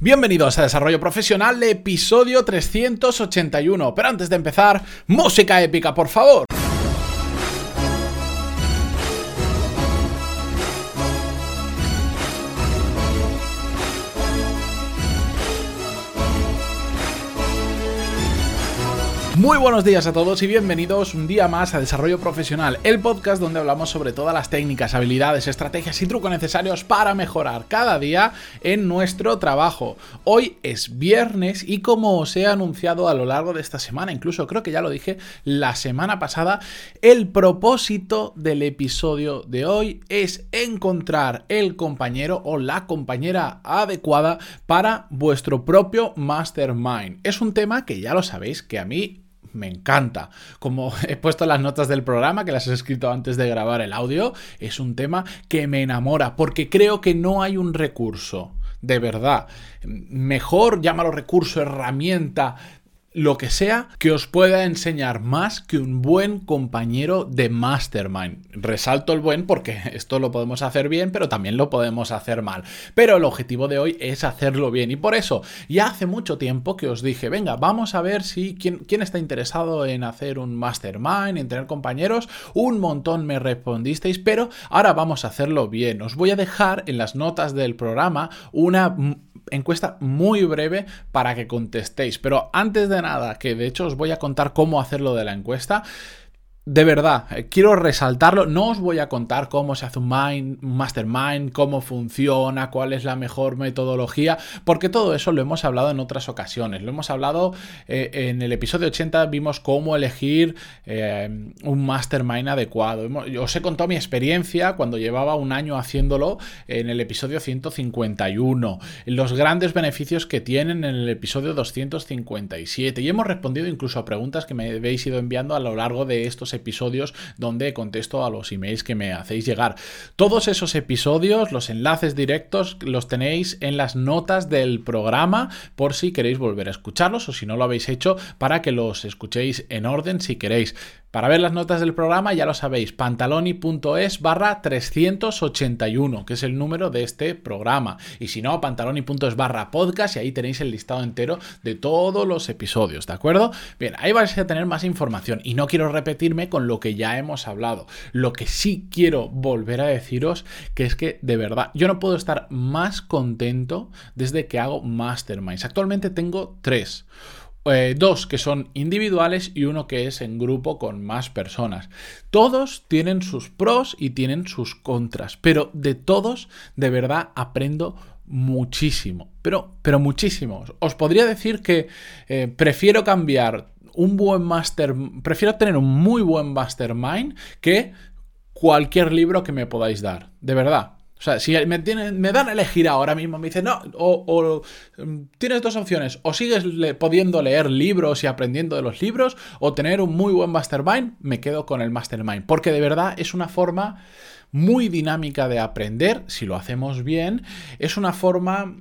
Bienvenidos a Desarrollo Profesional, episodio 381. Pero antes de empezar, música épica, por favor. Muy buenos días a todos y bienvenidos un día más a Desarrollo Profesional, el podcast donde hablamos sobre todas las técnicas, habilidades, estrategias y trucos necesarios para mejorar cada día en nuestro trabajo. Hoy es viernes y como os he anunciado a lo largo de esta semana, incluso creo que ya lo dije la semana pasada, el propósito del episodio de hoy es encontrar el compañero o la compañera adecuada para vuestro propio mastermind. Es un tema que ya lo sabéis que a mí me encanta. Como he puesto las notas del programa, que las he escrito antes de grabar el audio, es un tema que me enamora, porque creo que no hay un recurso, de verdad, mejor, llámalo recurso, herramienta, lo que sea que os pueda enseñar más que un buen compañero de mastermind. Resalto el buen porque esto lo podemos hacer bien, pero también lo podemos hacer mal. Pero el objetivo de hoy es hacerlo bien y por eso ya hace mucho tiempo que os dije, venga, vamos a ver si quién, quién está interesado en hacer un mastermind, en tener compañeros. Un montón me respondisteis, pero ahora vamos a hacerlo bien. Os voy a dejar en las notas del programa una encuesta muy breve para que contestéis. Pero antes de nada, que de hecho os voy a contar cómo hacerlo de la encuesta, de verdad, eh, quiero resaltarlo. No os voy a contar cómo se hace un, mind, mastermind, cómo funciona, cuál es la mejor metodología, porque todo eso lo hemos hablado en otras ocasiones. Lo hemos hablado eh, en el episodio 80, vimos cómo elegir eh, un mastermind adecuado. Os he contado mi experiencia cuando llevaba un año haciéndolo en el episodio 151, los grandes beneficios que tienen en el episodio 257 y hemos respondido incluso a preguntas que me habéis ido enviando a lo largo de estos episodios episodios donde contesto a los emails que me hacéis llegar. Todos esos episodios, los enlaces directos, los tenéis en las notas del programa por si queréis volver a escucharlos o si no lo habéis hecho para que los escuchéis en orden si queréis. Para ver las notas del programa ya lo sabéis, pantaloni.es barra 381, que es el número de este programa. Y si no, pantaloni.es barra podcast y ahí tenéis el listado entero de todos los episodios, ¿de acuerdo? Bien, ahí vais a tener más información y no quiero repetirme con lo que ya hemos hablado. Lo que sí quiero volver a deciros que es que de verdad yo no puedo estar más contento desde que hago masterminds. Actualmente tengo tres. Eh, dos que son individuales y uno que es en grupo con más personas. Todos tienen sus pros y tienen sus contras, pero de todos de verdad aprendo muchísimo, pero, pero muchísimo. Os podría decir que eh, prefiero cambiar un buen master, prefiero tener un muy buen mastermind que cualquier libro que me podáis dar, de verdad. O sea, si me, me dan a elegir ahora mismo, me dicen, no, o, mm, tienes dos opciones, o sigues pudiendo leer libros y aprendiendo de los libros, o tener un muy buen mastermind, me quedo con el mastermind, porque de verdad es una forma muy dinámica de aprender, si lo hacemos bien, es una forma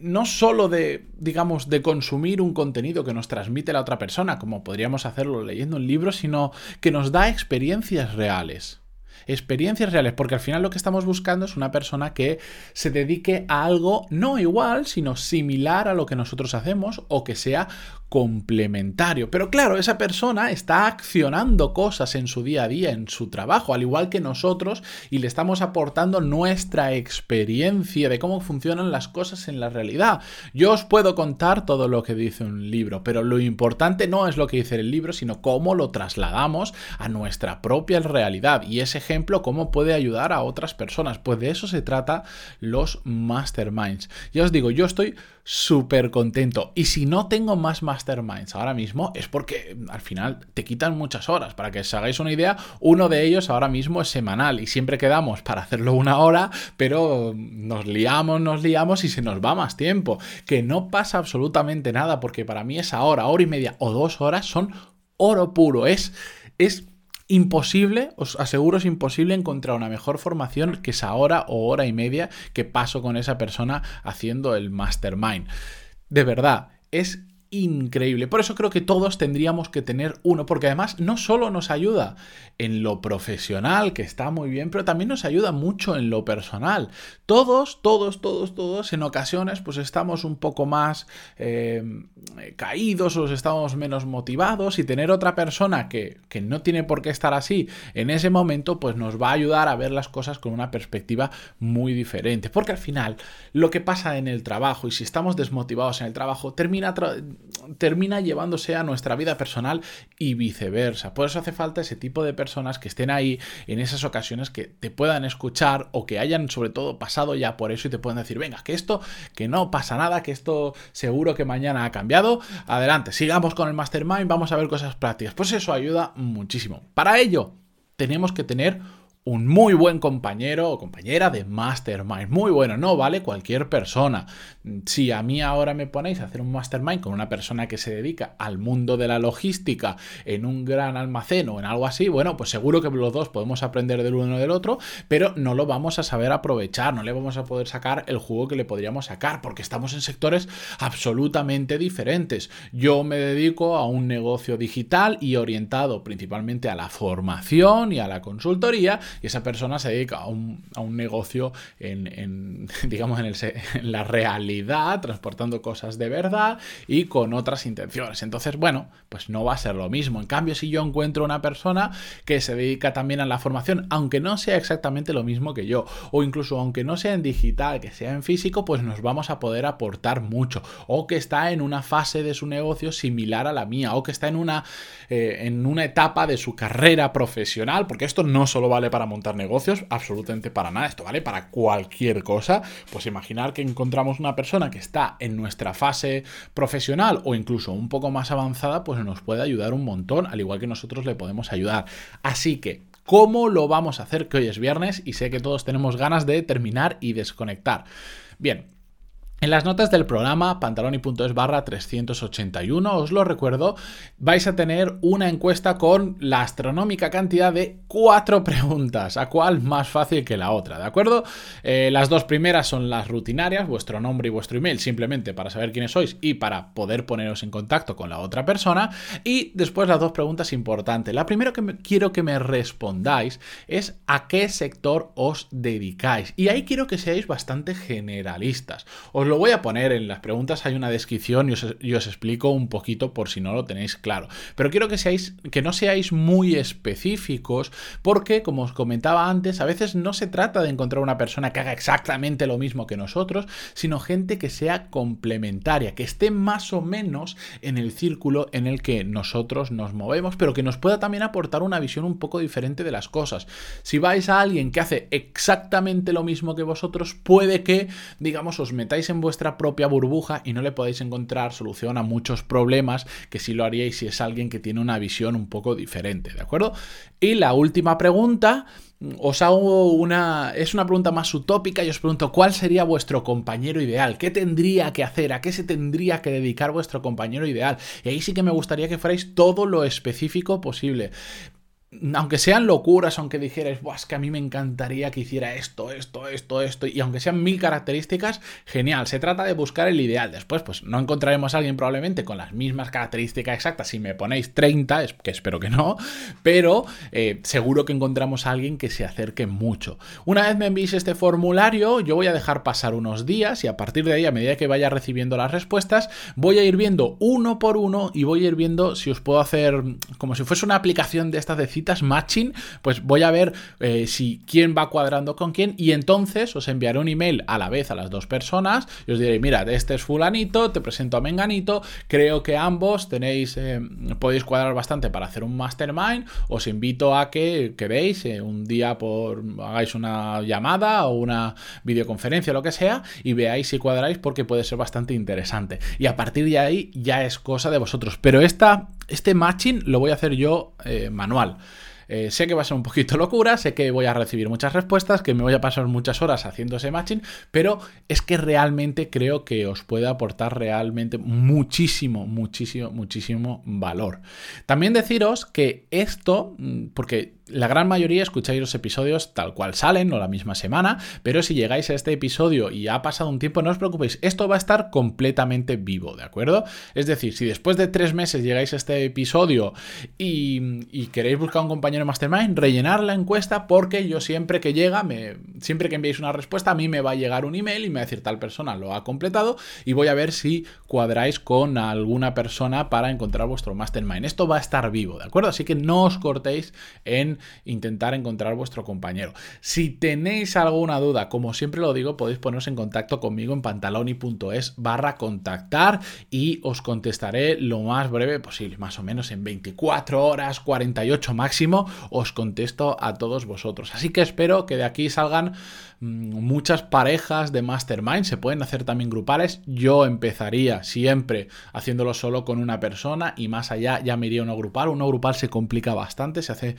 no solo de, digamos, de consumir un contenido que nos transmite la otra persona, como podríamos hacerlo leyendo un libro, sino que nos da experiencias reales. Experiencias reales, porque al final lo que estamos buscando es una persona que se dedique a algo no igual, sino similar a lo que nosotros hacemos o que sea complementario. Pero claro, esa persona está accionando cosas en su día a día, en su trabajo, al igual que nosotros, y le estamos aportando nuestra experiencia de cómo funcionan las cosas en la realidad. Yo os puedo contar todo lo que dice un libro, pero lo importante no es lo que dice el libro, sino cómo lo trasladamos a nuestra propia realidad. Y ese ejemplo, cómo puede ayudar a otras personas. Pues de eso se trata los masterminds. Ya os digo, yo estoy súper contento. Y si no tengo más masterminds ahora mismo, es porque al final te quitan muchas horas. Para que os hagáis una idea, uno de ellos ahora mismo es semanal y siempre quedamos para hacerlo una hora, pero nos liamos, nos liamos y se nos va más tiempo. Que no pasa absolutamente nada, porque para mí esa hora, hora y media o dos horas son oro puro. Es. Es imposible, os aseguro es imposible encontrar una mejor formación que esa hora o hora y media que paso con esa persona haciendo el mastermind. De verdad, es increíble. Por eso creo que todos tendríamos que tener uno, porque además no solo nos ayuda en lo profesional, que está muy bien, pero también nos ayuda mucho en lo personal. Todos, todos, todos, todos, en ocasiones, pues estamos un poco más eh, caídos o estamos menos motivados y tener otra persona que, que no tiene por qué estar así en ese momento, pues nos va a ayudar a ver las cosas con una perspectiva muy diferente. Porque al final, lo que pasa en el trabajo y si estamos desmotivados en el trabajo, termina termina llevándose a nuestra vida personal y viceversa. Por eso hace falta ese tipo de personas que estén ahí en esas ocasiones que te puedan escuchar o que hayan sobre todo pasado ya por eso y te puedan decir, venga, que esto, que no pasa nada, que esto seguro que mañana ha cambiado. Adelante, sigamos con el mastermind, vamos a ver cosas prácticas. Pues eso ayuda muchísimo. Para ello, tenemos que tener un muy buen compañero o compañera de mastermind. Muy bueno, no vale cualquier persona. Si a mí ahora me ponéis a hacer un mastermind con una persona que se dedica al mundo de la logística en un gran almacén o en algo así, bueno, pues seguro que los dos podemos aprender del uno del otro, pero no lo vamos a saber aprovechar, no le vamos a poder sacar el jugo que le podríamos sacar, porque estamos en sectores absolutamente diferentes. Yo me dedico a un negocio digital y orientado principalmente a la formación y a la consultoría y esa persona se dedica a un, negocio en, digamos, en, en, la realidad, transportando cosas de verdad y con otras intenciones. Entonces, bueno, pues no va a ser lo mismo. En cambio, si yo encuentro una persona que se dedica también a la formación, aunque no sea exactamente lo mismo que yo, o incluso aunque no sea en digital, que sea en físico, pues nos vamos a poder aportar mucho. O que está en una fase de su negocio similar a la mía, o que está en una, eh, en una etapa de su carrera profesional, porque esto no solo vale para para montar negocios, absolutamente para nada. Esto vale para cualquier cosa. Pues imaginar que encontramos una persona que está en nuestra fase profesional o incluso un poco más avanzada, pues nos puede ayudar un montón, al igual que nosotros le podemos ayudar. Así que, ¿cómo lo vamos a hacer? Que hoy es viernes y sé que todos tenemos ganas de terminar y desconectar. Bien, en las notas del programa pantaloni.es barra 381, os lo recuerdo, vais a tener una encuesta con la astronómica cantidad de cuatro preguntas, a cuál más fácil que la otra, ¿de acuerdo? Eh, las dos primeras son las rutinarias, vuestro nombre y vuestro email, simplemente para saber quiénes sois y para poder poneros en contacto con la otra persona. Y después las dos preguntas importantes. La primera que quiero que me respondáis es a qué sector os dedicáis. Y ahí quiero que seáis bastante generalistas. Os lo voy a poner en las preguntas, hay una descripción y os, explico un poquito por si no lo tenéis claro. Pero quiero que, seáis, que no seáis muy específicos porque, como os comentaba antes, a veces no se trata de encontrar una persona que haga exactamente lo mismo que nosotros, sino gente que sea complementaria, que esté más o menos en el círculo en el que nosotros nos movemos, pero que nos pueda también aportar una visión un poco diferente de las cosas. Si vais a alguien que hace exactamente lo mismo que vosotros, puede que, digamos, os metáis en vuestra propia burbuja y no le podéis encontrar solución a muchos problemas que sí lo haríais si es alguien que tiene una visión un poco diferente, ¿de acuerdo? Y la última pregunta os hago una. Es una pregunta más utópica y os pregunto: ¿cuál sería vuestro compañero ideal? ¿Qué tendría que hacer? ¿A qué se tendría que dedicar vuestro compañero ideal? Y ahí sí que me gustaría que fuerais todo lo específico posible aunque sean locuras, aunque dijerais, es que a mí me encantaría que hiciera esto, esto, esto, esto, y aunque sean mil características, genial. Se trata de buscar el ideal. Después, pues no encontraremos a alguien probablemente con las mismas características exactas. Si me ponéis 30, que espero que no, pero eh, seguro que encontramos a alguien que se acerque mucho. Una vez me envíes este formulario, yo voy a dejar pasar unos días y a partir de ahí, a medida que vaya recibiendo las respuestas, voy a ir viendo uno por uno y voy a ir viendo si os puedo hacer como si fuese una aplicación de estas de matching, pues voy a ver eh, si quién va cuadrando con quién y entonces os enviaré un email a la vez a las dos personas y os diré, mira, este es fulanito, te presento a menganito, creo que ambos tenéis, eh, podéis cuadrar bastante para hacer un mastermind, os invito a que, que eh, un día por, hagáis una llamada o una videoconferencia, lo que sea, y veáis si cuadráis porque puede ser bastante interesante. Y a partir de ahí ya es cosa de vosotros. Pero esta, este matching lo voy a hacer yo manual. Eh, sé que va a ser un poquito locura, sé que voy a recibir muchas respuestas, que me voy a pasar muchas horas haciendo ese matching, pero es que realmente creo que os puede aportar realmente muchísimo, muchísimo, muchísimo valor. También deciros que esto, mm, porque la gran mayoría escucháis los episodios tal cual salen, no la misma semana, pero si llegáis a este episodio y ha pasado un tiempo, no os preocupéis, esto va a estar completamente vivo, ¿de acuerdo? Es decir, si después de tres meses llegáis a este episodio y, queréis buscar un compañero Mastermind, rellenar la encuesta porque yo siempre que llega, me, siempre que enviéis una respuesta, a mí me va a llegar un email y me va a decir tal persona lo ha completado y voy a ver si cuadráis con alguna persona para encontrar vuestro Mastermind. Esto va a estar vivo, ¿de acuerdo? Así que no os cortéis en intentar encontrar vuestro compañero. Si tenéis alguna duda, como siempre lo digo, podéis poneros en contacto conmigo en pantaloni.es barra contactar y os contestaré lo más breve posible, más o menos en 24 horas, 48 máximo, os contesto a todos vosotros. Así que espero que de aquí salgan muchas parejas de mastermind, se pueden hacer también grupales. Yo empezaría siempre haciéndolo solo con una persona y más allá ya me iría uno grupal. Uno grupal se complica bastante, se hace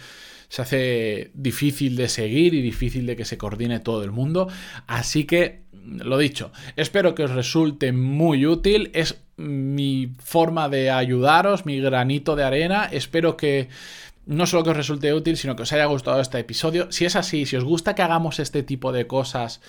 se hace difícil de seguir y difícil de que se coordine todo el mundo. Así que, lo dicho, espero que os resulte muy útil. Es mi forma de ayudaros, mi granito de arena. Espero que no solo que os resulte útil, sino que os haya gustado este episodio. Si es así, si os gusta que hagamos este tipo de cosas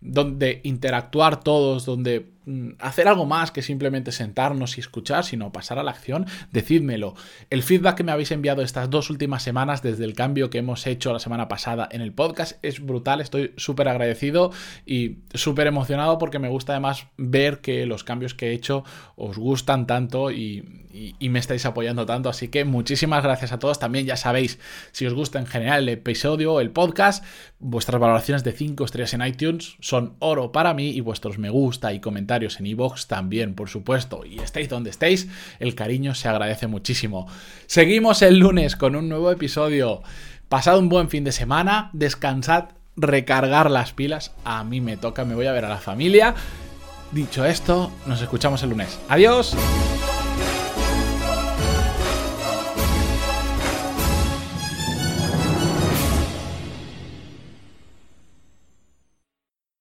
donde interactuar todos, donde hacer algo más que simplemente sentarnos y escuchar, sino pasar a la acción, decídmelo. El feedback que me habéis enviado estas dos últimas semanas desde el cambio que hemos hecho la semana pasada en el podcast es brutal, estoy súper agradecido y súper emocionado porque me gusta además ver que los cambios que he hecho os gustan tanto y, me estáis apoyando tanto, así que muchísimas gracias a todos. También ya sabéis, si os gusta en general el episodio, el podcast, vuestras valoraciones de 5 estrellas en iTunes son oro para mí y vuestros me gusta y comentarios en iVoox también, por supuesto. Y estéis donde estéis, el cariño se agradece muchísimo. Seguimos el lunes con un nuevo episodio. Pasad un buen fin de semana, descansad, recargar las pilas. A mí me toca, me voy a ver a la familia. Dicho esto, nos escuchamos el lunes. Adiós.